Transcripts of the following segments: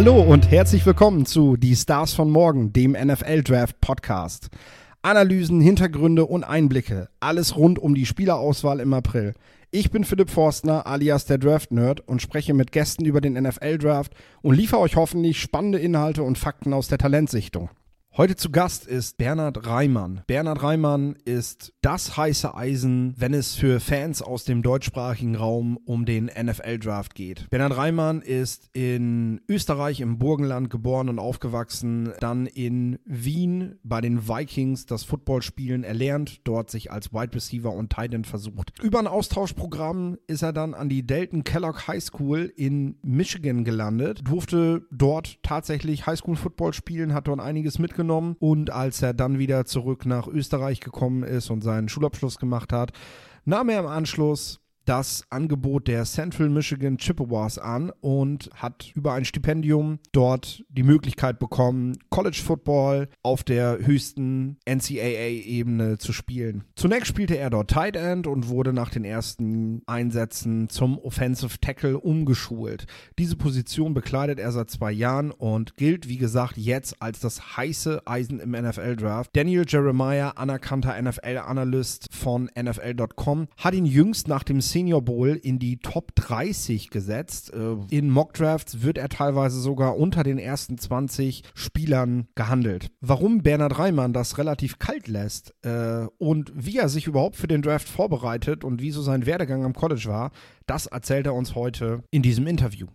Hallo und herzlich willkommen zu Die Stars von Morgen, dem NFL Draft Podcast. Analysen, Hintergründe und Einblicke. Alles rund um die Spielerauswahl im April. Ich bin Philipp Forstner alias der Draft Nerd und spreche mit Gästen über den NFL Draft und liefere euch hoffentlich spannende Inhalte und Fakten aus der Talentsichtung. Heute zu Gast ist Bernhard Reimann. Bernhard Reimann ist das heiße Eisen, wenn es für Fans aus dem deutschsprachigen Raum um den NFL-Draft geht. Bernhard Reimann ist in Österreich im Burgenland geboren und aufgewachsen, dann in Wien bei den Vikings das Footballspielen erlernt, dort sich als Wide Receiver und Tight End versucht. Über ein Austauschprogramm ist er dann an die Dalton Kellogg High School in Michigan gelandet, durfte dort tatsächlich Highschool Football spielen, hat dort einiges mitgenommen mitgenommen und als er dann wieder zurück nach Österreich gekommen ist und seinen Schulabschluss gemacht hat, nahm er im Anschluss das Angebot der Central Michigan Chippewas an und hat über ein Stipendium dort die Möglichkeit bekommen, College Football auf der höchsten NCAA-Ebene zu spielen. Zunächst spielte er dort Tight End und wurde nach den ersten Einsätzen zum Offensive Tackle umgeschult. Diese Position bekleidet er seit zwei Jahren und gilt, wie gesagt, jetzt als das heiße Eisen im NFL-Draft. Daniel Jeremiah, anerkannter NFL-Analyst von NFL.com, hat ihn jüngst nach dem Senior Bowl in die Top 30 gesetzt. Äh, in Mockdrafts wird er teilweise sogar unter den ersten 20 Spielern gehandelt. Warum Bernhard Reimann das relativ kalt lässt äh, und wie er sich überhaupt für den Draft vorbereitet und wie so sein Werdegang am College war, das erzählt er uns heute in diesem Interview.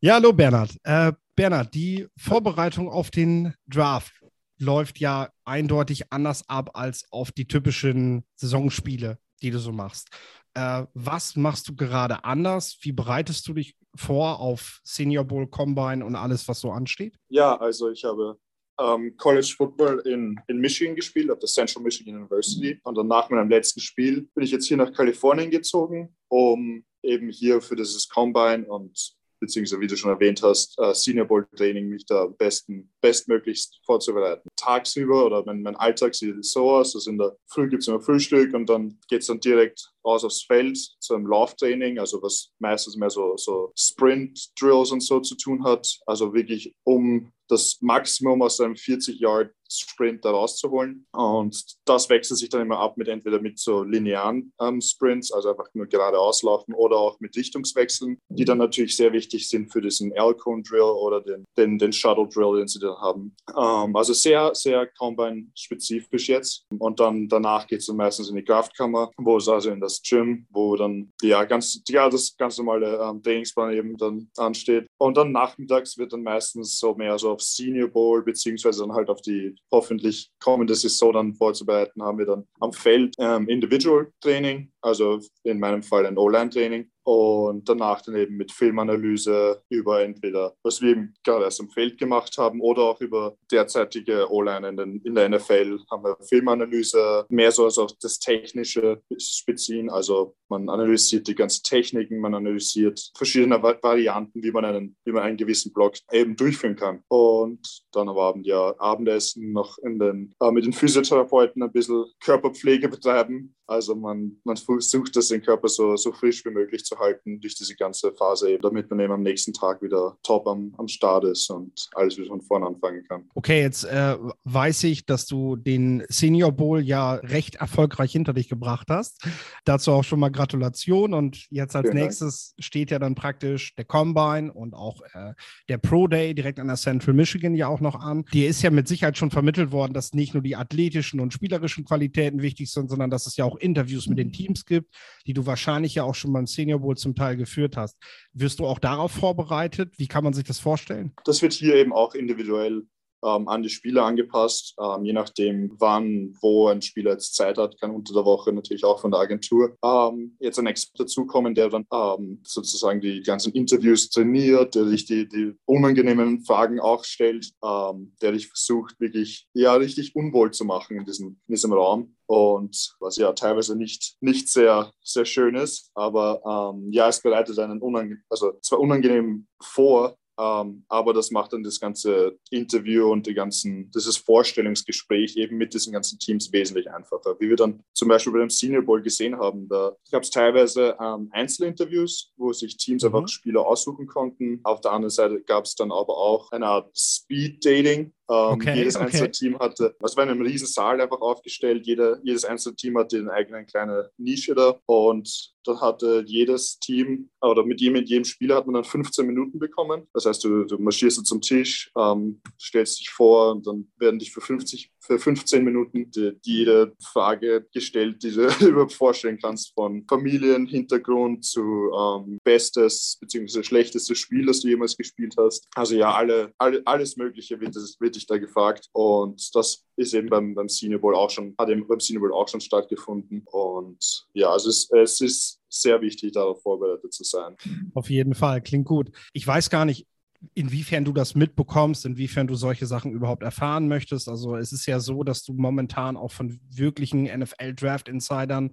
Ja, hallo Bernhard. Äh, Bernhard, die Vorbereitung auf den Draft läuft ja eindeutig anders ab als auf die typischen Saisonspiele die du so machst. Äh, was machst du gerade anders? Wie bereitest du dich vor auf Senior Bowl Combine und alles, was so ansteht? Ja, also ich habe ähm, College Football in, in Michigan gespielt, auf der Central Michigan University. Und dann nach meinem letzten Spiel bin ich jetzt hier nach Kalifornien gezogen, um eben hier für dieses Combine und beziehungsweise wie du schon erwähnt hast, äh, Senior Bowl Training mich da besten, bestmöglichst vorzubereiten. Tagsüber oder mein, mein Alltag sieht so aus, also in der Früh gibt es immer Frühstück und dann geht es dann direkt raus aufs Feld zum Lauftraining, also was meistens mehr so, so Sprint-Drills und so zu tun hat. Also wirklich um das Maximum aus einem 40-Yard-Sprint da rauszuholen. Und das wechselt sich dann immer ab mit entweder mit so linearen ähm, Sprints, also einfach nur geradeaus laufen oder auch mit Richtungswechseln, die dann natürlich sehr wichtig sind für diesen L-Cone-Drill oder den, den, den Shuttle-Drill, den sie dann haben. Ähm, also sehr, sehr Combine-spezifisch jetzt. Und dann danach geht es dann meistens in die Kraftkammer, wo es also in das Gym, wo dann ja ganz, ja, das ganz normale ähm, Trainingsplan eben dann ansteht. Und dann nachmittags wird dann meistens so mehr so auf Senior Bowl, beziehungsweise dann halt auf die hoffentlich kommende Saison dann vorzubereiten, haben wir dann am Feld ähm, Individual Training, also in meinem Fall ein O-Line-Training und danach dann eben mit Filmanalyse über entweder, was wir eben gerade erst im Feld gemacht haben oder auch über derzeitige O-Line in, in, der NFL haben wir Filmanalyse, mehr so als auch das technische Spezien, also man analysiert die ganzen Techniken, man analysiert verschiedene Varianten, wie man einen, wie man einen gewissen Block eben durchführen kann. Und dann am Abend ja Abendessen noch in den, äh, mit den Physiotherapeuten ein bisschen Körperpflege betreiben. Also man, man versucht, das den Körper so, so frisch wie möglich zu halten durch diese ganze Phase, damit man eben am nächsten Tag wieder top am, am Start ist und alles wieder von vorne anfangen kann. Okay, jetzt äh, weiß ich, dass du den Senior Bowl ja recht erfolgreich hinter dich gebracht hast. Dazu auch schon mal Gratulation und jetzt als Vielen nächstes Dank. steht ja dann praktisch der Combine und auch äh, der Pro Day direkt an der Central Michigan ja auch noch an. Dir ist ja mit Sicherheit schon vermittelt worden, dass nicht nur die athletischen und spielerischen Qualitäten wichtig sind, sondern dass es ja auch Interviews mit den Teams gibt, die du wahrscheinlich ja auch schon beim Senior wohl zum Teil geführt hast. Wirst du auch darauf vorbereitet? Wie kann man sich das vorstellen? Das wird hier eben auch individuell ähm, an die Spieler angepasst. Ähm, je nachdem, wann, wo ein Spieler jetzt Zeit hat, kann unter der Woche natürlich auch von der Agentur ähm, jetzt ein Expert dazukommen, der dann ähm, sozusagen die ganzen Interviews trainiert, der sich die, die unangenehmen Fragen auch stellt, ähm, der dich versucht, wirklich ja, richtig unwohl zu machen in diesem, in diesem Raum. Und was ja teilweise nicht, nicht sehr, sehr schön ist, aber ähm, ja, es bereitet einen unangenehm, also zwar unangenehm vor, Ähm, aber das macht dann das ganze Interview und die ganzen, dieses Vorstellungsgespräch eben mit diesen ganzen Teams wesentlich einfacher. Wie wir dann zum Beispiel bei dem Senior Bowl gesehen haben, da gab es teilweise ähm, Einzelinterviews, wo sich Teams mhm. einfach Spieler aussuchen konnten. Auf der anderen Seite gab es dann aber auch eine Art Speed-Dating, ähm, okay, jedes okay. einzelne Team hatte, also war in einem riesen Saal einfach aufgestellt, Jeder, jedes einzelne Team hatte eine eigene kleine Nische da und da hatte jedes Team oder mit jedem, mit jedem Spieler hat man dann 15 Minuten bekommen. Das heißt, du, du marschierst zum Tisch, ähm, stellst dich vor und dann werden dich für 50 für 15 Minuten die, jede Frage gestellt, die du überhaupt vorstellen kannst, von Familienhintergrund zu ähm, bestes bzw. schlechtestes Spiel, das du jemals gespielt hast. Also ja, alle, alle alles Mögliche wird, wird dich da gefragt und das ist eben beim, beim Senior Bowl auch schon, hat eben beim Senior Bowl auch schon stattgefunden und ja, also es, es ist sehr wichtig, darauf vorbereitet zu sein. Auf jeden Fall, klingt gut. Ich weiß gar nicht, inwiefern du das mitbekommst, inwiefern du solche Sachen überhaupt erfahren möchtest. Also es ist ja so, dass du momentan auch von wirklichen NFL-Draft-Insidern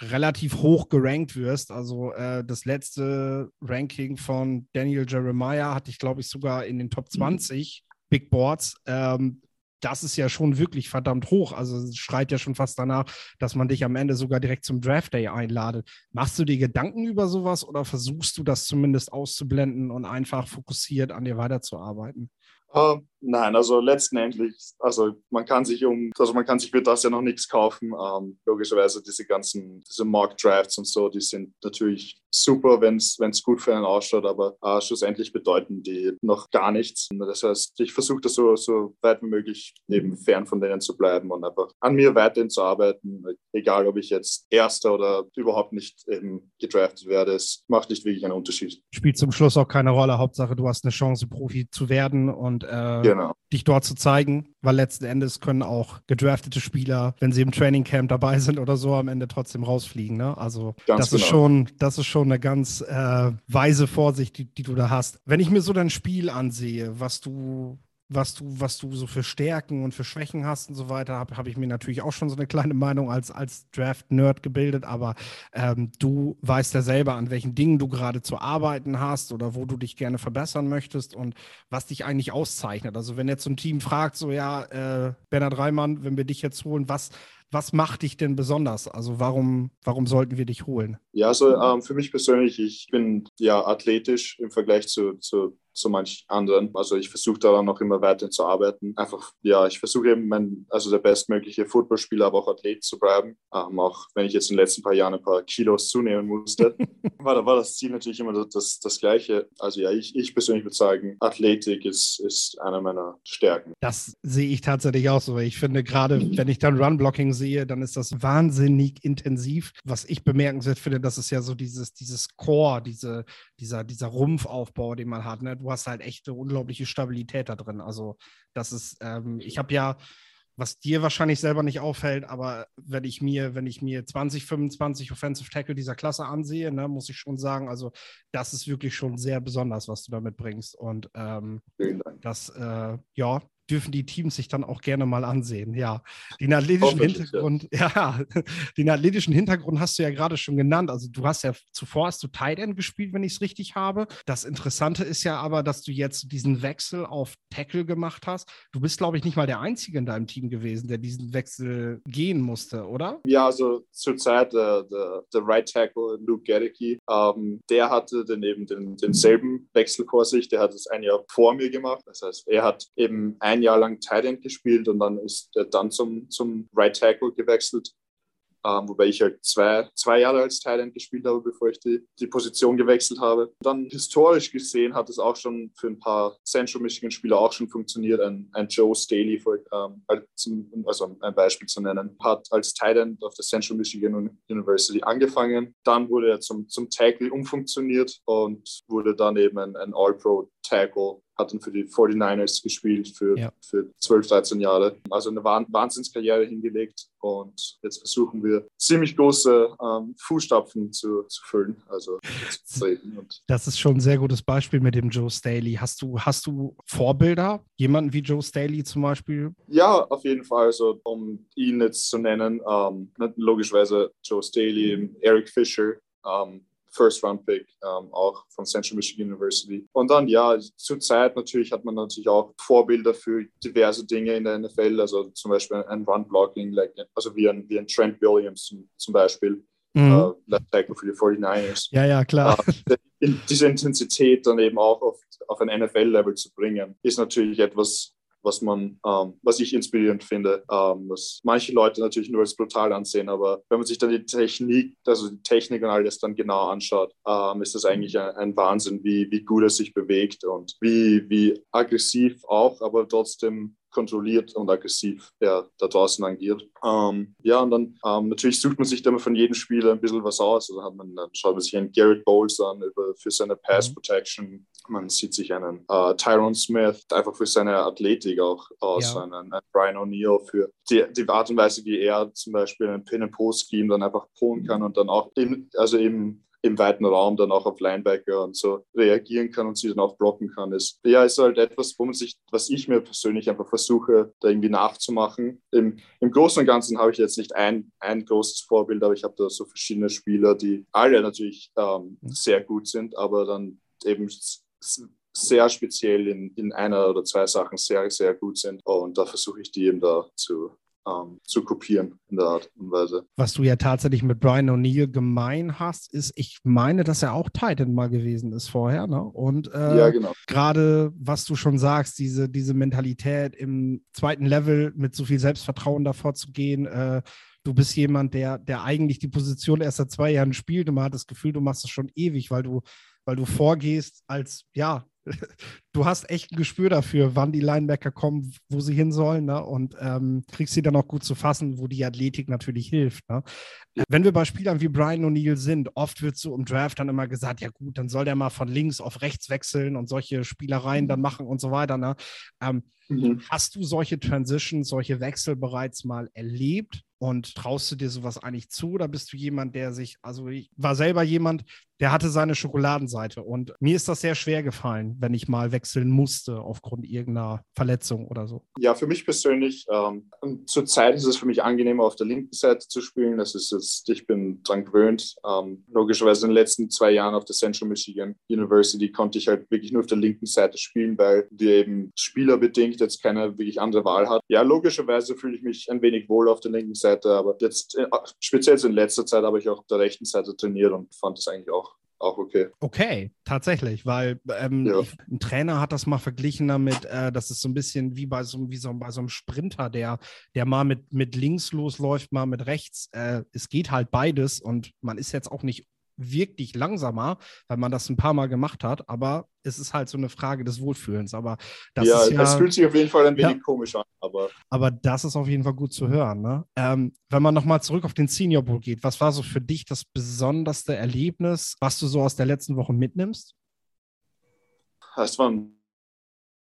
relativ hoch gerankt wirst. Also äh, das letzte Ranking von Daniel Jeremiah hatte ich, glaube ich, sogar in den Top 20 mhm. Big Boards. Ähm, das ist ja schon wirklich verdammt hoch. Also es schreit ja schon fast danach, dass man dich am Ende sogar direkt zum Draft Day einladet. Machst du dir Gedanken über sowas oder versuchst du das zumindest auszublenden und einfach fokussiert an dir weiterzuarbeiten? Uh, nein, also letztendlich, also man kann sich um, also man kann sich für das ja noch nichts kaufen. Um, logischerweise diese ganzen, diese Mock Drafts und so, die sind natürlich super, wenn es gut für einen ausschaut, aber uh, schlussendlich bedeuten die noch gar nichts. Das heißt, ich versuche das so, so weit wie möglich eben fern von denen zu bleiben und einfach an mir weiterhin zu arbeiten, egal ob ich jetzt Erster oder überhaupt nicht eben gedraftet werde. Es macht nicht wirklich einen Unterschied. Spielt zum Schluss auch keine Rolle. Hauptsache, du hast eine Chance, Profi zu werden und und äh, genau. dich dort zu zeigen, weil letzten Endes können auch gedraftete Spieler, wenn sie im Training Camp dabei sind oder so, am Ende trotzdem rausfliegen. Ne? Also ganz das genau. ist schon, das ist schon eine ganz äh, weise Vorsicht, die, die du da hast. Wenn ich mir so dein Spiel ansehe, was du was du, was du so für Stärken und für Schwächen hast und so weiter, habe hab ich mir natürlich auch schon so eine kleine Meinung als, als Draft-Nerd gebildet, aber ähm, du weißt ja selber, an welchen Dingen du gerade zu arbeiten hast oder wo du dich gerne verbessern möchtest und was dich eigentlich auszeichnet. Also wenn jetzt so ein Team fragt, so ja, äh, Bernhard Reimann, wenn wir dich jetzt holen, was, was macht dich denn besonders? Also warum, warum sollten wir dich holen? Ja, also ähm, für mich persönlich, ich bin ja athletisch im Vergleich zu, zu so manch anderen. Also ich versuche daran noch immer weiter zu arbeiten. Einfach, ja, ich versuche eben mein, also der bestmögliche Footballspieler, aber auch Athlet zu bleiben. Ähm, auch wenn ich jetzt in den letzten paar Jahren ein paar Kilos zunehmen musste, war, war das Ziel natürlich immer das, das Gleiche. Also ja, ich, ich persönlich würde sagen, Athletik ist, ist einer meiner Stärken. Das sehe ich tatsächlich auch so. Ich finde gerade, wenn ich dann Run-Blocking sehe, dann ist das wahnsinnig intensiv. Was ich bemerkenswert finde, das ist ja so dieses, dieses Core, diese, dieser, dieser Rumpfaufbau, den man hat. Ne? Du hast halt echt eine unglaubliche Stabilität da drin. Also, das ist, ähm, ich habe ja, was dir wahrscheinlich selber nicht auffällt, aber wenn ich mir, wenn ich mir 20, 25 Offensive Tackle dieser Klasse ansehe, ne, muss ich schon sagen, also das ist wirklich schon sehr besonders, was du damit bringst. Und ähm, das, äh, ja, dürfen die Teams sich dann auch gerne mal ansehen. Ja, den athletischen Hintergrund, ja. ja. den athletischen Hintergrund hast du ja gerade schon genannt. Also du hast ja zuvor hast du Tight End gespielt, wenn ich es richtig habe. Das Interessante ist ja aber, dass du jetzt diesen Wechsel auf Tackle gemacht hast. Du bist, glaube ich, nicht mal der Einzige in deinem Team gewesen, der diesen Wechsel gehen musste, oder? Ja, also zurzeit der, der, der Right Tackle Luke Gedicke, ähm, der hatte dann eben den, denselben Wechsel vor sich. Der hat es ein Jahr vor mir gemacht. Das heißt, er hat eben ein ein Jahr lang Tight End gespielt und dann ist er dann zum, zum Right Tackle gewechselt. Ähm, wobei ich halt zwei, zwei Jahre als Thailand gespielt habe, bevor ich die, die Position gewechselt habe. Dann historisch gesehen hat es auch schon für ein paar Central Michigan-Spieler auch schon funktioniert. Ein, ein Joe Staley, für, ähm, also ein Beispiel zu nennen, hat als Thailand auf der Central Michigan University angefangen. Dann wurde er zum, zum Tackle umfunktioniert und wurde dann eben ein, ein All-Pro Tackle hat dann für die 49ers gespielt für, ja. für 12, 13 Jahre. Also eine Wahnsinnskarriere hingelegt und jetzt versuchen wir ziemlich große ähm, Fußstapfen zu, zu füllen, also zu das ist schon ein sehr gutes Beispiel mit dem Joe Staley. Hast du, hast du Vorbilder? Jemanden wie Joe Staley zum Beispiel? Ja, auf jeden Fall. Also um ihn jetzt zu nennen, ähm, logischerweise Joe Staley, Eric Fisher, ähm, First-Round-Pick, ähm, auch von Central Michigan University. Und dann, ja, zur Zeit natürlich hat man natürlich auch Vorbilder für diverse Dinge in der NFL, also zum Beispiel ein Run-Blocking, like, also wie ein, wie ein Trent Williams zum, zum Beispiel, mhm. Left Tackle für die 49ers. Ja, ja, klar. Uh, diese Intensität dann eben auch auf, auf ein NFL-Level zu bringen, ist natürlich etwas, was man, ähm, was ich inspirierend finde, ähm, was manche Leute natürlich nur als brutal ansehen, aber wenn man sich dann die Technik, also die Technik und alles dann genau anschaut, ähm, ist das eigentlich ein, ein, Wahnsinn, wie, wie gut er sich bewegt und wie, wie aggressiv auch, aber trotzdem kontrolliert und aggressiv der da draußen agiert. Ähm, ja, und dann ähm, natürlich sucht man sich dann von jedem Spieler ein bisschen was aus. Also hat man, dann schaut man sich einen Garrett Bowles an über, für seine Pass mhm. Protection. Man sieht sich einen äh, Tyron Smith einfach für seine Athletik auch aus, ja. einen, einen Brian O'Neill für die, die Art und Weise, wie er zum Beispiel einen Pin-and-Post-Scheme dann einfach polen kann und dann auch, eben, also eben im weiten Raum dann auch auf Linebacker und so reagieren kann und sie dann auch blocken kann, ist ja ist halt etwas, wo man sich, was ich mir persönlich einfach versuche, da irgendwie nachzumachen. Im, im Großen und Ganzen habe ich jetzt nicht ein, ein großes Vorbild, aber ich habe da so verschiedene Spieler, die alle natürlich ähm, sehr gut sind, aber dann eben sehr speziell in, in einer oder zwei Sachen sehr, sehr gut sind. Und da versuche ich die eben da zu, ähm, zu kopieren in der Art und Weise. Was du ja tatsächlich mit Brian O'Neill gemein hast, ist, ich meine, dass er auch Titan mal gewesen ist vorher. Ne? Und äh, ja, genau. gerade, was du schon sagst, diese, diese Mentalität im zweiten Level mit so viel Selbstvertrauen davor zu gehen, äh, du bist jemand, der, der eigentlich die Position erst seit zwei Jahren spielt und man hat das Gefühl, du machst das schon ewig, weil du, weil du vorgehst als, ja, du hast echt ein Gespür dafür, wann die Linebacker kommen, wo sie hin sollen, ne? und ähm, kriegst sie dann auch gut zu fassen, wo die Athletik natürlich hilft. Ne? Wenn wir bei Spielern wie Brian O'Neill sind, oft wird so im Draft dann immer gesagt, ja gut, dann soll der mal von links auf rechts wechseln und solche Spielereien dann machen und so weiter. Ne? Ähm, mhm. Hast du solche Transitions, solche Wechsel bereits mal erlebt? Und traust du dir sowas eigentlich zu oder bist du jemand, der sich, also ich war selber jemand, der hatte seine Schokoladenseite und mir ist das sehr schwer gefallen, wenn ich mal wechseln musste aufgrund irgendeiner Verletzung oder so. Ja, für mich persönlich, ähm, zurzeit ist es für mich angenehmer, auf der linken Seite zu spielen. Das ist jetzt, ich bin dran gewöhnt. Ähm, logischerweise in den letzten zwei Jahren auf der Central Michigan University konnte ich halt wirklich nur auf der linken Seite spielen, weil wir eben spielerbedingt jetzt keine wirklich andere Wahl hat. Ja, logischerweise fühle ich mich ein wenig wohl auf der linken Seite aber jetzt äh, speziell in letzter Zeit habe ich auch auf der rechten Seite trainiert und fand es eigentlich auch auch okay. Okay, tatsächlich, weil ähm, ja. ich, ein Trainer hat das mal verglichen damit, äh, das ist so ein bisschen wie bei so, wie so, bei so einem Sprinter, der, der mal mit, mit links losläuft, mal mit rechts. Äh, es geht halt beides und man ist jetzt auch nicht wirklich langsamer, weil man das ein paar Mal gemacht hat, aber es ist halt so eine Frage des Wohlfühlens. Aber das ja, ist ja, es fühlt sich auf jeden Fall ein wenig ja, komisch an. Aber, aber das ist auf jeden Fall gut zu hören. Ne? Ähm, wenn man nochmal zurück auf den Senior Bowl geht, was war so für dich das besonderste Erlebnis, was du so aus der letzten Woche mitnimmst? Es waren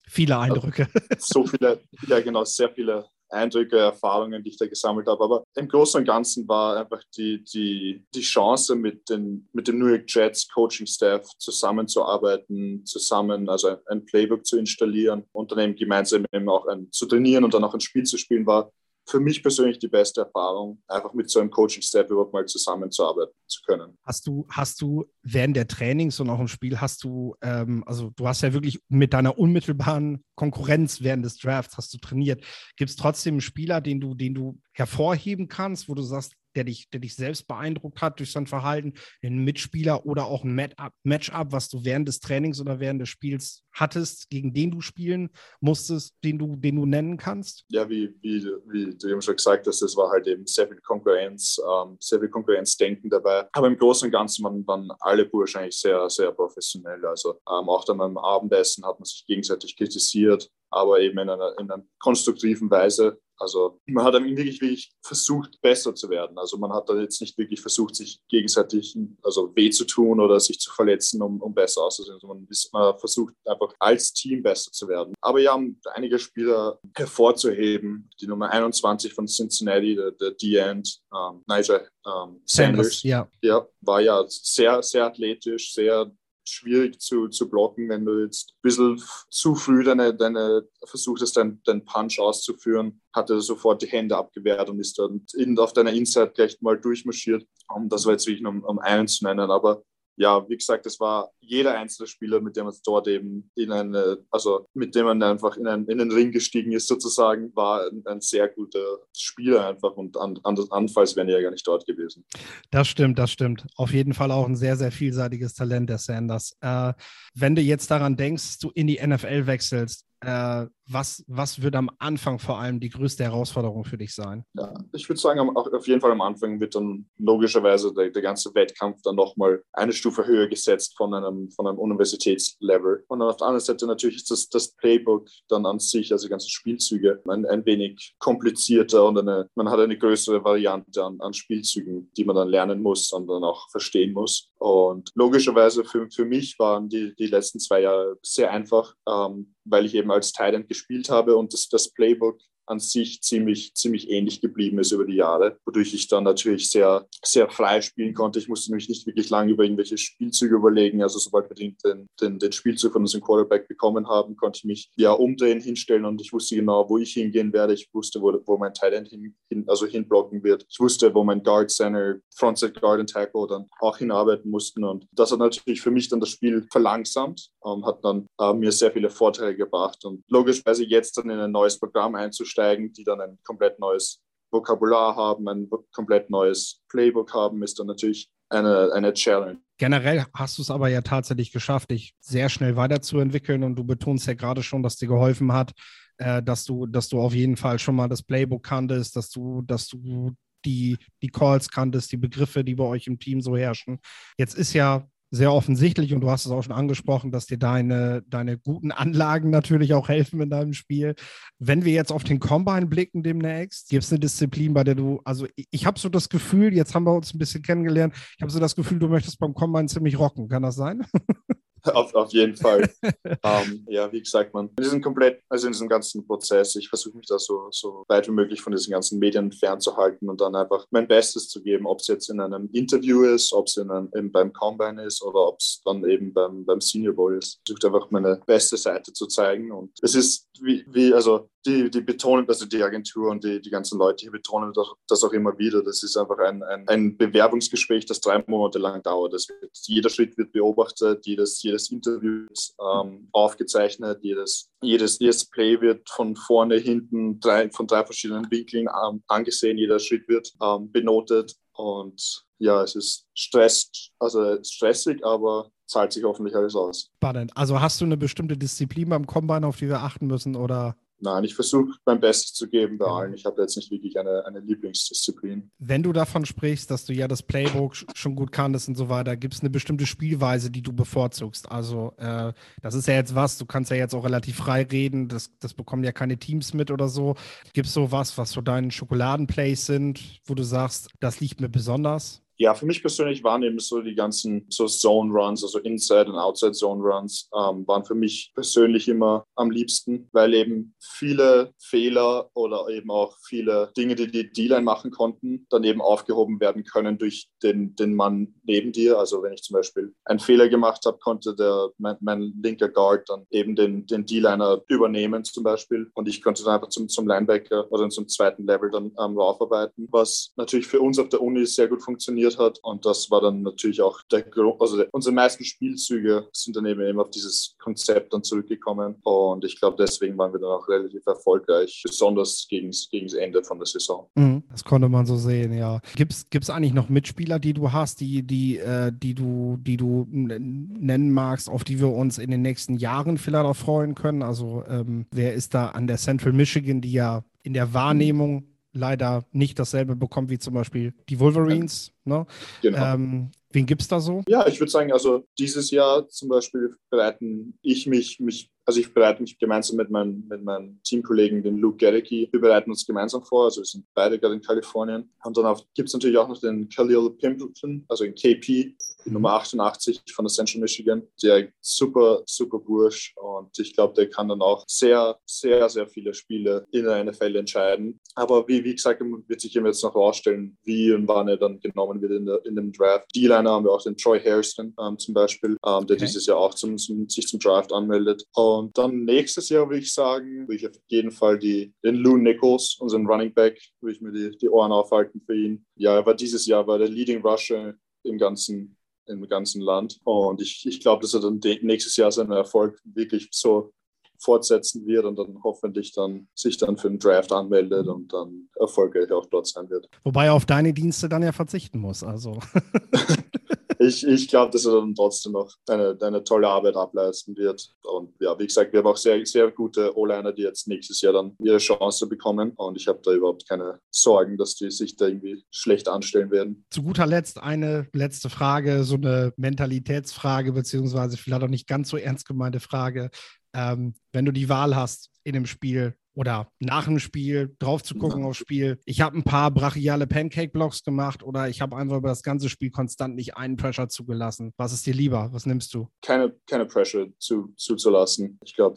viele Eindrücke. So viele, ja genau, sehr viele Eindrücke, Erfahrungen, die ich da gesammelt habe. Aber im Großen und Ganzen war einfach die, die, die Chance, mit, den, mit dem New York Jets Coaching-Staff zusammenzuarbeiten, zusammen also ein Playbook zu installieren und dann eben gemeinsam eben auch ein, zu trainieren und dann auch ein Spiel zu spielen, war für mich persönlich die beste Erfahrung, einfach mit so einem Coaching-Step überhaupt mal zusammenzuarbeiten zu können. Hast du, hast du während der Trainings und auch im Spiel, hast du, ähm, also du hast ja wirklich mit deiner unmittelbaren Konkurrenz während des Drafts hast du trainiert. Gibt es trotzdem einen Spieler, den du, den du hervorheben kannst, wo du sagst, der dich, der dich selbst beeindruckt hat durch sein Verhalten, ein Mitspieler oder auch ein Matchup, was du während des Trainings oder während des Spiels hattest, gegen den du spielen musstest, den du, den du nennen kannst? Ja, wie, wie, wie du eben schon gesagt hast, es war halt eben sehr viel Konkurrenz, ähm, sehr viel Konkurrenzdenken dabei. Aber im Großen und Ganzen waren, waren alle Burschen eigentlich sehr, sehr professionell. Also ähm, auch dann beim Abendessen hat man sich gegenseitig kritisiert, aber eben in einer, in einer konstruktiven Weise. Also man hat wirklich, wirklich versucht, besser zu werden. Also man hat da jetzt nicht wirklich versucht, sich gegenseitig also weh zu tun oder sich zu verletzen, um, um besser auszusehen. Also man, man versucht einfach als Team besser zu werden. Aber ja, um einige Spieler hervorzuheben, die Nummer 21 von Cincinnati, der, der D-End, ähm, Nigel ähm, Sanders, Sanders ja. ja, war ja sehr, sehr athletisch, sehr schwierig zu, zu blocken, wenn du jetzt ein bisschen zu früh deine, deine versuchtest, deinen dein Punch auszuführen, hat er sofort die Hände abgewehrt und ist dann auf deiner Inside gleich mal durchmarschiert. Um, das war jetzt wirklich um, um einen zu nennen, aber ja, wie gesagt, es war jeder einzelne Spieler, mit dem man dort eben in eine, also mit dem man einfach in, ein, in den Ring gestiegen ist, sozusagen, war ein, ein sehr guter Spieler einfach und an, an, anfalls wären die ja gar nicht dort gewesen. Das stimmt, das stimmt. Auf jeden Fall auch ein sehr, sehr vielseitiges Talent, der Sanders. Äh, wenn du jetzt daran denkst, du in die NFL wechselst, äh, was, was wird am Anfang vor allem die größte Herausforderung für dich sein? Ja, ich würde sagen, auf jeden Fall am Anfang wird dann logischerweise der, der ganze Wettkampf dann nochmal eine Stufe höher gesetzt von einem, von einem Universitätslevel. Und dann auf der anderen Seite natürlich ist das, das Playbook dann an sich, also die ganzen Spielzüge, ein, ein wenig komplizierter und eine, man hat eine größere Variante an, an Spielzügen, die man dann lernen muss und dann auch verstehen muss. Und logischerweise für, für mich waren die, die letzten zwei Jahre sehr einfach, ähm, weil ich eben als Thailand gespielt habe und das, das Playbook an sich ziemlich, ziemlich ähnlich geblieben ist über die Jahre, wodurch ich dann natürlich sehr, sehr frei spielen konnte. Ich musste nämlich nicht wirklich lange über irgendwelche Spielzüge überlegen. Also sobald wir den, den, den Spielzug von unserem Quarterback bekommen haben, konnte ich mich ja umdrehen, hinstellen und ich wusste genau, wo ich hingehen werde. Ich wusste, wo, wo mein Tight End hin, hin, also hinblocken wird. Ich wusste, wo mein Guard Center, Frontside Guard und Tackle dann auch hinarbeiten mussten und das hat natürlich für mich dann das Spiel verlangsamt, ähm, hat dann äh, mir sehr viele Vorteile gebracht und logischerweise jetzt dann in ein neues Programm einzusteigen, einsteigen, die dann ein komplett neues Vokabular haben, ein komplett neues Playbook haben, ist dann natürlich eine, eine Challenge. Generell hast du es aber ja tatsächlich geschafft, dich sehr schnell weiterzuentwickeln und du betonst ja gerade schon, dass dir geholfen hat, äh, dass du, dass du auf jeden Fall schon mal das Playbook kanntest, dass du, dass du die, die Calls kanntest, die Begriffe, die bei euch im Team so herrschen. Jetzt ist ja sehr offensichtlich und du hast es auch schon angesprochen, dass dir deine, deine guten Anlagen natürlich auch helfen in deinem Spiel. Wenn wir jetzt auf den Combine blicken demnächst, gibt es eine Disziplin, bei der du, also ich, ich habe so das Gefühl, jetzt haben wir uns ein bisschen kennengelernt, ich habe so das Gefühl, du möchtest beim Combine ziemlich rocken. Kann das sein? auf, auf jeden Fall. ähm, ja, wie gesagt, man, in diesem komplett, also in diesem ganzen Prozess, ich versuche mich da so, so weit wie möglich von diesen ganzen Medien fernzuhalten und dann einfach mein Bestes zu geben, ob es jetzt in einem Interview ist, ob es in einem, beim Combine ist oder ob es dann eben beim, beim Senior Bowl ist. Ich versuche einfach meine beste Seite zu zeigen und es ist wie, wie also die, die betonen, also die Agentur und die, die ganzen Leute hier betonen das auch immer wieder. Das ist einfach ein, ein, ein Bewerbungsgespräch, das drei Monate lang dauert. Das wird, jeder Schritt wird beobachtet, jedes, jedes Interview ist ähm, aufgezeichnet, jedes, jedes, jedes Play wird von vorne, hinten, drei, von drei verschiedenen Winkeln ähm, angesehen, jeder Schritt wird ähm, benotet. Und ja, es ist Stress, also stressig, aber zahlt sich hoffentlich alles aus. Spannend. Also hast du eine bestimmte Disziplin beim Combine, auf die wir achten müssen, oder? Nein, ich versuche mein Bestes zu geben bei allen. Ich habe jetzt nicht wirklich eine, eine Lieblingsdisziplin. Wenn du davon sprichst, dass du ja das Playbook schon gut kanntest und so weiter, gibt es eine bestimmte Spielweise, die du bevorzugst? Also, äh, das ist ja jetzt was, du kannst ja jetzt auch relativ frei reden, das, das bekommen ja keine Teams mit oder so. Gibt es so was, was so deine Schokoladenplays sind, wo du sagst, das liegt mir besonders? Ja, für mich persönlich waren eben so die ganzen so Zone Runs, also Inside und Outside Zone Runs, ähm, waren für mich persönlich immer am liebsten, weil eben viele Fehler oder eben auch viele Dinge, die die D-Line machen konnten, dann eben aufgehoben werden können durch den, den Mann neben dir. Also wenn ich zum Beispiel einen Fehler gemacht habe, konnte der, mein, mein linker Guard dann eben den, D-Liner übernehmen zum Beispiel und ich konnte dann einfach zum, zum Linebacker oder zum zweiten Level dann ähm, aufarbeiten, was natürlich für uns auf der Uni sehr gut funktioniert funktioniert hat. Und das war dann natürlich auch der Grund, also unsere meisten Spielzüge sind dann eben auf dieses Konzept dann zurückgekommen. Und ich glaube, deswegen waren wir dann auch relativ erfolgreich, besonders gegen, gegen das Ende von der Saison. Mhm, das konnte man so sehen, ja. Gibt es eigentlich noch Mitspieler, die du hast, die, die, äh, die, du, die du nennen magst, auf die wir uns in den nächsten Jahren vielleicht auch freuen können? Also ähm, wer ist da an der Central Michigan, die ja in der Wahrnehmung leider nicht dasselbe bekommt wie zum Beispiel die Wolverines. Ne? Genau. Ähm, wen gibt es da so? Ja, ich würde sagen, also dieses Jahr zum Beispiel bereiten ich mich, mich also ich bereite mich gemeinsam mit, mein, mit meinem Teamkollegen, den Luke Gerecki, wir bereiten uns gemeinsam vor. Also wir sind beide gerade in Kalifornien. Und dann gibt es natürlich auch noch den Khalil Pimpleton, also den KP, die Nummer 88 von der Central Michigan. Der super, super Bursch. Und ich glaube, der kann dann auch sehr, sehr, sehr viele Spiele in der NFL entscheiden. Aber wie, wie gesagt, wird sich eben jetzt noch herausstellen, wie und wann er dann genommen wird in, der, in dem Draft. D-Liner haben wir auch den Troy Hairston ähm, zum Beispiel, ähm, der okay. dieses Jahr auch zum, zum, sich zum Draft anmeldet. Und dann nächstes Jahr würde ich sagen, würde ich auf jeden Fall die, den Lou Nichols, unseren Running Back, würde ich mir die, die Ohren aufhalten für ihn. Ja, er war dieses Jahr war der Leading Rusher im ganzen im ganzen Land. Und ich, ich glaube, dass er dann nächstes Jahr seinen Erfolg wirklich so fortsetzen wird und dann hoffentlich dann sich dann für den Draft anmeldet und dann erfolgreich auch dort sein wird. Wobei er auf deine Dienste dann ja verzichten muss. Also. ich, ich glaube, dass er dann trotzdem noch eine, eine tolle Arbeit ableisten wird. Und ja, wie gesagt, wir haben auch sehr, sehr gute O-Liner, die jetzt nächstes Jahr dann ihre Chance bekommen. Und ich habe da überhaupt keine Sorgen, dass die sich da irgendwie schlecht anstellen werden. Zu guter Letzt eine letzte Frage, so eine Mentalitätsfrage, beziehungsweise vielleicht auch nicht ganz so ernst gemeinte Frage. Ähm, wenn du die Wahl hast in dem Spiel, oder nach dem Spiel drauf zu gucken aufs Spiel. Ich habe ein paar brachiale Pancake-Blocks gemacht oder ich habe einfach über das ganze Spiel konstant nicht einen Pressure zugelassen. Was ist dir lieber? Was nimmst du? Keine, keine Pressure zu, zuzulassen. Ich glaube,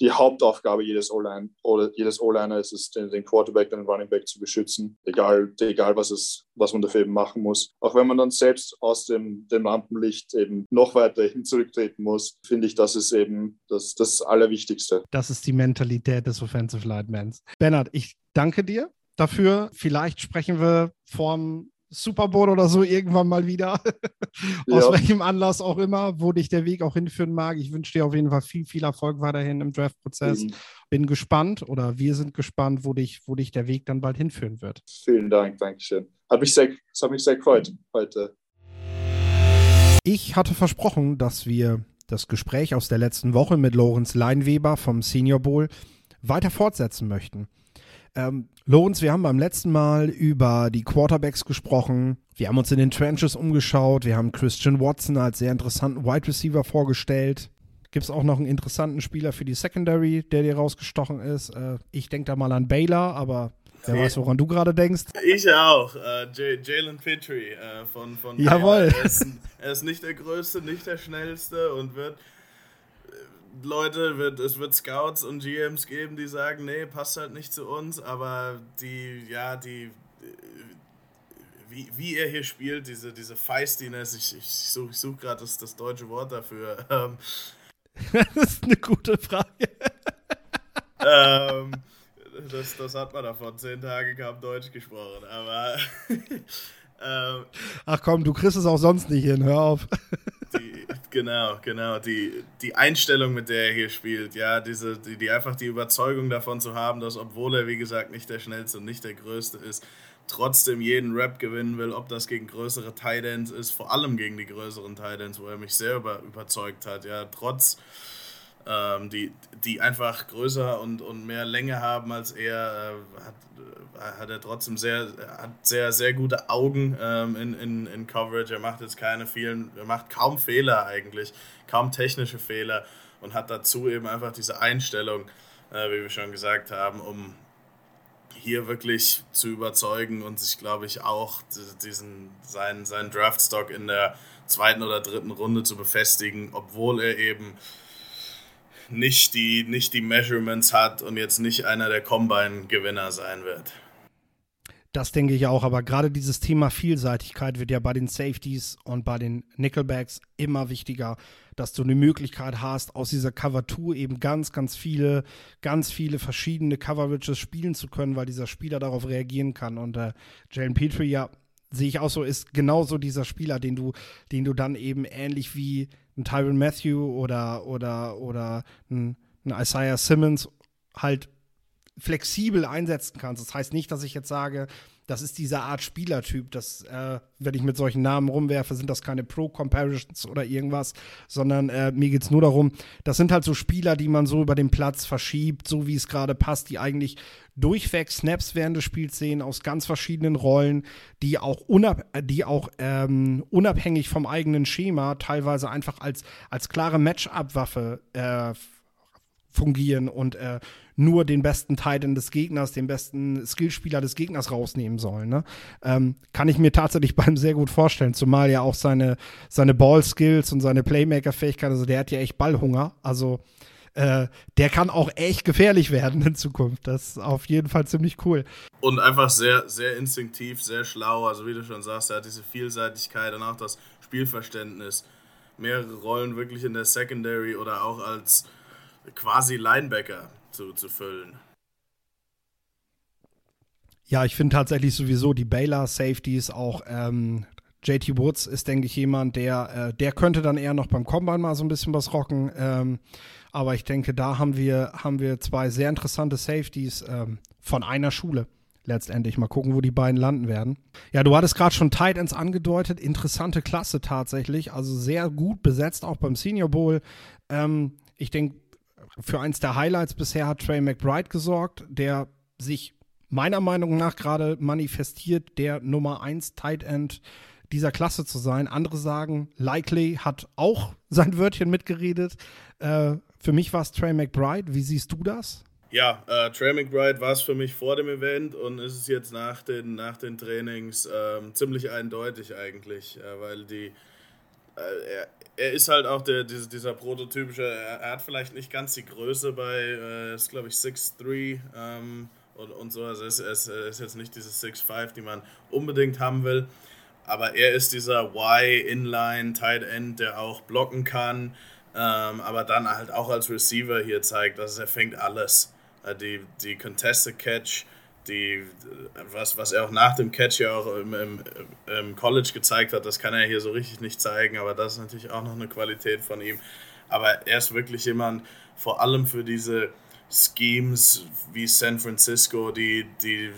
die Hauptaufgabe jedes O-Line oder jedes O-Liner ist es, den, den Quarterback den Running Back zu beschützen, egal, egal was, es, was man dafür eben machen muss. Auch wenn man dann selbst aus dem, dem Lampenlicht eben noch weiter hin zurücktreten muss, finde ich, das ist eben das, das Allerwichtigste. Das ist die Mentalität des Offensive Defensive Linemans. Bernhard, ich danke dir dafür. Vielleicht sprechen wir vorm Super Bowl oder so irgendwann mal wieder. Aus ja. welchem Anlass auch immer, wo dich der Weg auch hinführen mag. Ich wünsche dir auf jeden Fall viel, viel Erfolg weiterhin im Draft-Prozess. Mhm. Bin gespannt oder wir sind gespannt, wo dich, wo dich der Weg dann bald hinführen wird. Vielen Dank, Dankeschön. Hat mich sehr, es hat mich sehr gefreut heute. Ich hatte versprochen, dass wir das Gespräch aus der letzten Woche mit Lorenz Leinweber vom Senior Bowl weiter fortsetzen möchten. Ähm, Lorenz, wir haben beim letzten Mal über die Quarterbacks gesprochen. Wir haben uns in den Trenches umgeschaut. Wir haben Christian Watson als sehr interessanten Wide Receiver vorgestellt. Gibt es auch noch einen interessanten Spieler für die Secondary, der dir rausgestochen ist? Äh, ich denke da mal an Baylor, aber wer weiß, woran du gerade denkst. Ich auch. Äh, Jalen Petrie äh, von, von Jawohl. Er ist, er ist nicht der Größte, nicht der Schnellste und wird Leute, wird, es wird Scouts und GMs geben, die sagen, nee, passt halt nicht zu uns, aber die, ja, die, wie, wie er hier spielt, diese, diese Feistiness, ich, ich suche such gerade das, das deutsche Wort dafür. Ähm, das ist eine gute Frage. ähm, das, das hat man davon. Zehn Tage kam Deutsch gesprochen, aber. ähm, Ach komm, du kriegst es auch sonst nicht hin, hör auf. Genau, genau. Die, die Einstellung, mit der er hier spielt, ja, diese, die, die einfach die Überzeugung davon zu haben, dass, obwohl er, wie gesagt, nicht der schnellste und nicht der größte ist, trotzdem jeden Rap gewinnen will, ob das gegen größere Titans ist, vor allem gegen die größeren Titans, wo er mich sehr über, überzeugt hat, ja, trotz ähm, die, die einfach größer und, und mehr Länge haben als er, äh, hat, äh, hat er trotzdem sehr, hat sehr, sehr gute Augen ähm, in, in, in Coverage. Er macht jetzt keine vielen, er macht kaum Fehler eigentlich, kaum technische Fehler und hat dazu eben einfach diese Einstellung, äh, wie wir schon gesagt haben, um hier wirklich zu überzeugen und sich, glaube ich, auch diesen, seinen, seinen Draftstock in der zweiten oder dritten Runde zu befestigen, obwohl er eben nicht die, nicht die Measurements hat und jetzt nicht einer der Combine-Gewinner sein wird. Das denke ich auch, aber gerade dieses Thema Vielseitigkeit wird ja bei den Safeties und bei den Nickelbacks immer wichtiger, dass du eine Möglichkeit hast, aus dieser Cover 2 eben ganz, ganz viele, ganz viele verschiedene Coverages spielen zu können, weil dieser Spieler darauf reagieren kann. Und äh, Jalen Petrie, ja, sehe ich auch so, ist genauso dieser Spieler, den du, den du dann eben ähnlich wie ein Tyron Matthew oder, oder, oder ein, ein Isaiah Simmons halt flexibel einsetzen kannst. Das heißt nicht, dass ich jetzt sage, das ist diese Art Spielertyp, dass, äh, wenn ich mit solchen Namen rumwerfe, sind das keine Pro-Comparisons oder irgendwas, sondern äh, mir geht es nur darum, das sind halt so Spieler, die man so über den Platz verschiebt, so wie es gerade passt, die eigentlich durchweg Snaps während des Spiels sehen, aus ganz verschiedenen Rollen, die auch, unab die auch ähm, unabhängig vom eigenen Schema teilweise einfach als, als klare Matchup-Waffe äh, fungieren und äh, nur den besten Titan des Gegners, den besten Skillspieler des Gegners rausnehmen sollen. Ne? Ähm, kann ich mir tatsächlich beim sehr gut vorstellen, zumal ja auch seine, seine Ball-Skills und seine Playmaker-Fähigkeit, also der hat ja echt Ballhunger. Also äh, der kann auch echt gefährlich werden in Zukunft. Das ist auf jeden Fall ziemlich cool. Und einfach sehr, sehr instinktiv, sehr schlau. Also wie du schon sagst, er hat diese Vielseitigkeit und auch das Spielverständnis. Mehrere Rollen wirklich in der Secondary oder auch als quasi Linebacker zu, zu füllen. Ja, ich finde tatsächlich sowieso die Baylor Safeties auch ähm, JT Woods ist, denke ich, jemand, der, äh, der könnte dann eher noch beim Combine mal so ein bisschen was rocken. Ähm, aber ich denke, da haben wir, haben wir zwei sehr interessante Safeties ähm, von einer Schule letztendlich. Mal gucken, wo die beiden landen werden. Ja, du hattest gerade schon Tight Ends angedeutet. Interessante Klasse tatsächlich. Also sehr gut besetzt, auch beim Senior Bowl. Ähm, ich denke, für eins der Highlights bisher hat Trey McBride gesorgt, der sich meiner Meinung nach gerade manifestiert, der Nummer 1 Tight End dieser Klasse zu sein. Andere sagen, Likely hat auch sein Wörtchen mitgeredet. Äh, für mich war es Trey McBride. Wie siehst du das? Ja, äh, Trey McBride war es für mich vor dem Event und ist es jetzt nach den, nach den Trainings äh, ziemlich eindeutig eigentlich, äh, weil die, äh, er, ist halt auch der, dieser, dieser prototypische, er, er, hat vielleicht nicht ganz die Größe bei, äh, ist glaube ich 6'3 ähm, und, und so, also es ist, ist jetzt nicht dieses 6'5, die man unbedingt haben will, aber er ist dieser Y-Inline Tight End, der auch blocken kann, ähm, aber dann halt auch als Receiver hier zeigt, dass er fängt alles. Äh, die, die Contested Catch, die, was, was er auch nach dem Catch ja auch im, im, im College gezeigt hat, das kann er hier so richtig nicht zeigen, aber das ist natürlich auch noch eine Qualität von ihm. Aber er ist wirklich jemand, vor allem für diese Schemes wie San Francisco, die die,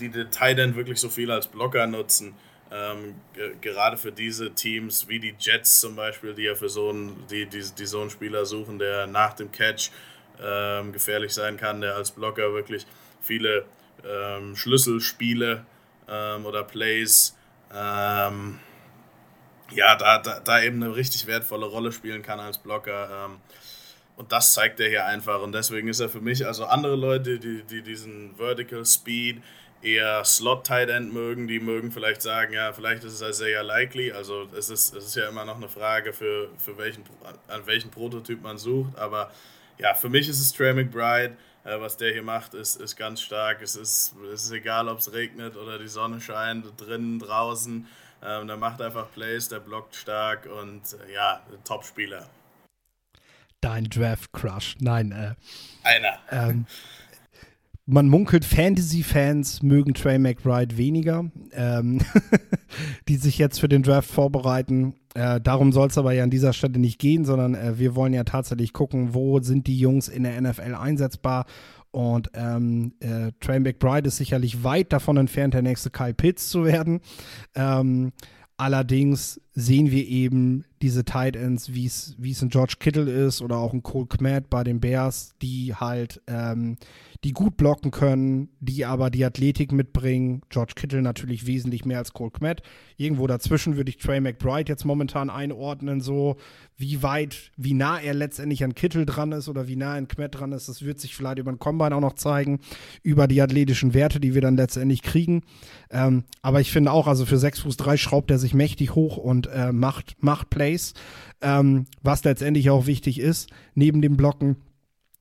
die, die Tight End wirklich so viel als Blocker nutzen. Ähm, gerade für diese Teams wie die Jets zum Beispiel, die ja für so einen, die, die, die so einen Spieler suchen, der nach dem Catch ähm, gefährlich sein kann, der als Blocker wirklich viele ähm, Schlüsselspiele ähm, oder Plays ähm, ja, da, da, da, eben eine richtig wertvolle Rolle spielen kann als Blocker. Ähm, und das zeigt er hier einfach. Und deswegen ist er für mich, also andere Leute, die, die diesen Vertical Speed eher Slot-Tight End mögen, die mögen vielleicht sagen, ja, vielleicht ist es halt sehr likely. Also es ist, es ist ja immer noch eine Frage, für, für welchen, an welchen Prototyp man sucht. Aber ja, für mich ist es Trey McBride. Äh, was der hier macht, ist, ist ganz stark. Es ist, es ist egal, ob es regnet oder die Sonne scheint, drinnen, draußen. Ähm, der macht einfach Plays, der blockt stark und äh, ja, Top-Spieler. Dein Draft-Crush. Nein, äh. Einer. Ähm, man munkelt, Fantasy-Fans mögen Trey McBride weniger, ähm, die sich jetzt für den Draft vorbereiten. Äh, darum soll es aber ja an dieser Stelle nicht gehen, sondern äh, wir wollen ja tatsächlich gucken, wo sind die Jungs in der NFL einsetzbar. Und ähm, äh, Trey McBride ist sicherlich weit davon entfernt, der nächste Kyle Pitts zu werden. Ähm, allerdings sehen wir eben diese Tight Ends, wie es ein George Kittle ist oder auch ein Cole Kmet bei den Bears, die halt ähm, die gut blocken können, die aber die Athletik mitbringen. George Kittle natürlich wesentlich mehr als Cole Kmet. Irgendwo dazwischen würde ich Trey McBride jetzt momentan einordnen, so wie weit, wie nah er letztendlich an Kittle dran ist oder wie nah an Kmet dran ist. Das wird sich vielleicht über den Combine auch noch zeigen, über die athletischen Werte, die wir dann letztendlich kriegen. Ähm, aber ich finde auch, also für 6 Fuß 3 schraubt er sich mächtig hoch und äh, macht, macht Plays, ähm, was letztendlich auch wichtig ist, neben dem Blocken.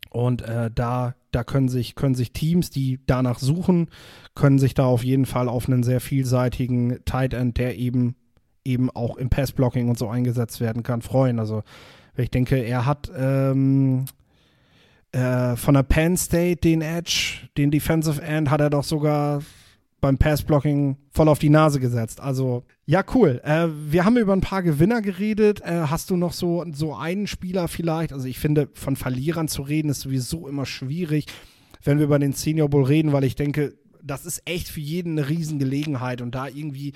Und äh, da, da können sich, können sich Teams, die danach suchen, können sich da auf jeden Fall auf einen sehr vielseitigen Tight End, der eben, eben auch im Passblocking und so eingesetzt werden kann, freuen. Also ich denke, er hat ähm, äh, von der Penn State den Edge, den Defensive End, hat er doch sogar beim Passblocking voll auf die Nase gesetzt. Also, ja, cool. Äh, wir haben über ein paar Gewinner geredet. Äh, hast du noch so, so einen Spieler vielleicht? Also, ich finde, von Verlierern zu reden ist sowieso immer schwierig, wenn wir über den Senior Bowl reden, weil ich denke, das ist echt für jeden eine Riesengelegenheit und da irgendwie.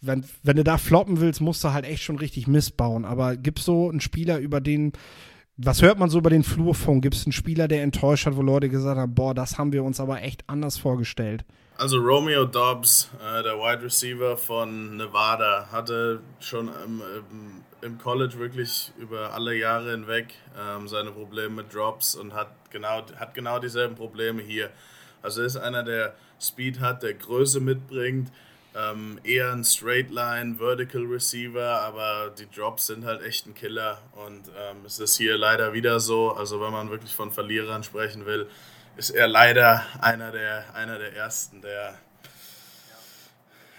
Wenn, wenn du da floppen willst, musst du halt echt schon richtig missbauen. Aber gibt so einen Spieler, über den, was hört man so über den Flurfunk? Gibt es einen Spieler, der enttäuscht hat, wo Leute gesagt haben, boah, das haben wir uns aber echt anders vorgestellt? Also Romeo Dobbs, äh, der Wide Receiver von Nevada, hatte schon im, im, im College wirklich über alle Jahre hinweg ähm, seine Probleme mit Drops und hat genau, hat genau dieselben Probleme hier. Also ist einer, der Speed hat, der Größe mitbringt, ähm, eher ein Straight Line, Vertical Receiver, aber die Drops sind halt echt ein Killer und ähm, es ist hier leider wieder so. Also wenn man wirklich von Verlierern sprechen will, ist er leider einer der, einer der ersten, der,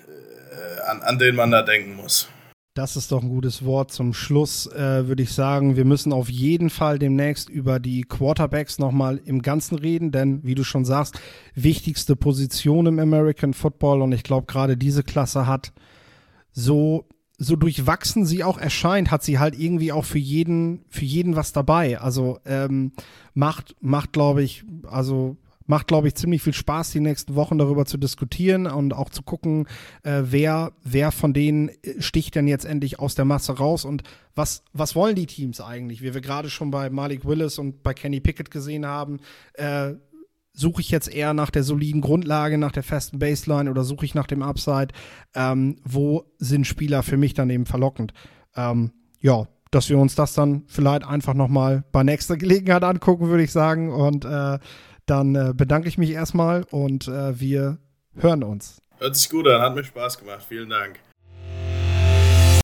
äh, an, an den man da denken muss. Das ist doch ein gutes Wort zum Schluss, äh, würde ich sagen. Wir müssen auf jeden Fall demnächst über die Quarterbacks nochmal im Ganzen reden, denn wie du schon sagst, wichtigste Position im American Football und ich glaube gerade diese Klasse hat so so durchwachsen sie auch erscheint, hat sie halt irgendwie auch für jeden, für jeden was dabei. Also ähm, macht, macht, glaube ich, also macht, glaube ich, ziemlich viel Spaß, die nächsten Wochen darüber zu diskutieren und auch zu gucken, äh, wer, wer von denen sticht denn jetzt endlich aus der Masse raus und was, was wollen die Teams eigentlich? Wie wir gerade schon bei Malik Willis und bei Kenny Pickett gesehen haben, äh, suche ich jetzt eher nach der soliden Grundlage, nach der festen Baseline oder suche ich nach dem Upside? Ähm, wo sind Spieler für mich dann eben verlockend? Ähm, ja, dass wir uns das dann vielleicht einfach nochmal bei nächster Gelegenheit angucken, würde ich sagen. Und äh, dann äh, bedanke ich mich erstmal und äh, wir hören uns. Hört sich gut an, hat mir Spaß gemacht. Vielen Dank.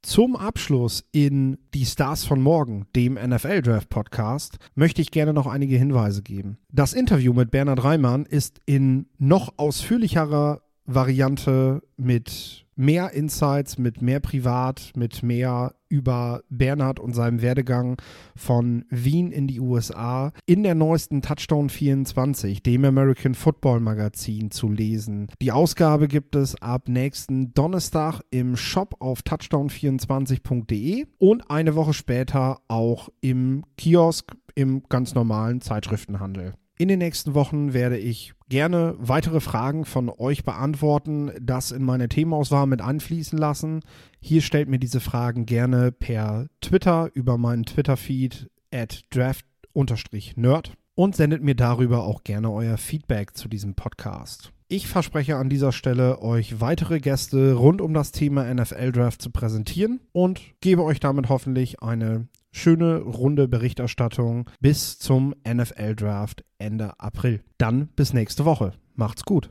Zum Abschluss in die Stars von morgen, dem NFL Draft Podcast, möchte ich gerne noch einige Hinweise geben. Das Interview mit Bernhard Reimann ist in noch ausführlicherer Variante mit mehr Insights, mit mehr Privat, mit mehr über Bernhard und seinem Werdegang von Wien in die USA in der neuesten Touchdown 24, dem American Football Magazin, zu lesen. Die Ausgabe gibt es ab nächsten Donnerstag im Shop auf touchdown24.de und eine Woche später auch im Kiosk im ganz normalen Zeitschriftenhandel. In den nächsten Wochen werde ich gerne weitere Fragen von euch beantworten, das in meine Themenauswahl mit anfließen lassen. Hier stellt mir diese Fragen gerne per Twitter über meinen Twitter-Feed at draft-nerd und sendet mir darüber auch gerne euer Feedback zu diesem Podcast. Ich verspreche an dieser Stelle, euch weitere Gäste rund um das Thema NFL Draft zu präsentieren und gebe euch damit hoffentlich eine schöne runde Berichterstattung bis zum NFL Draft Ende April. Dann bis nächste Woche. Macht's gut.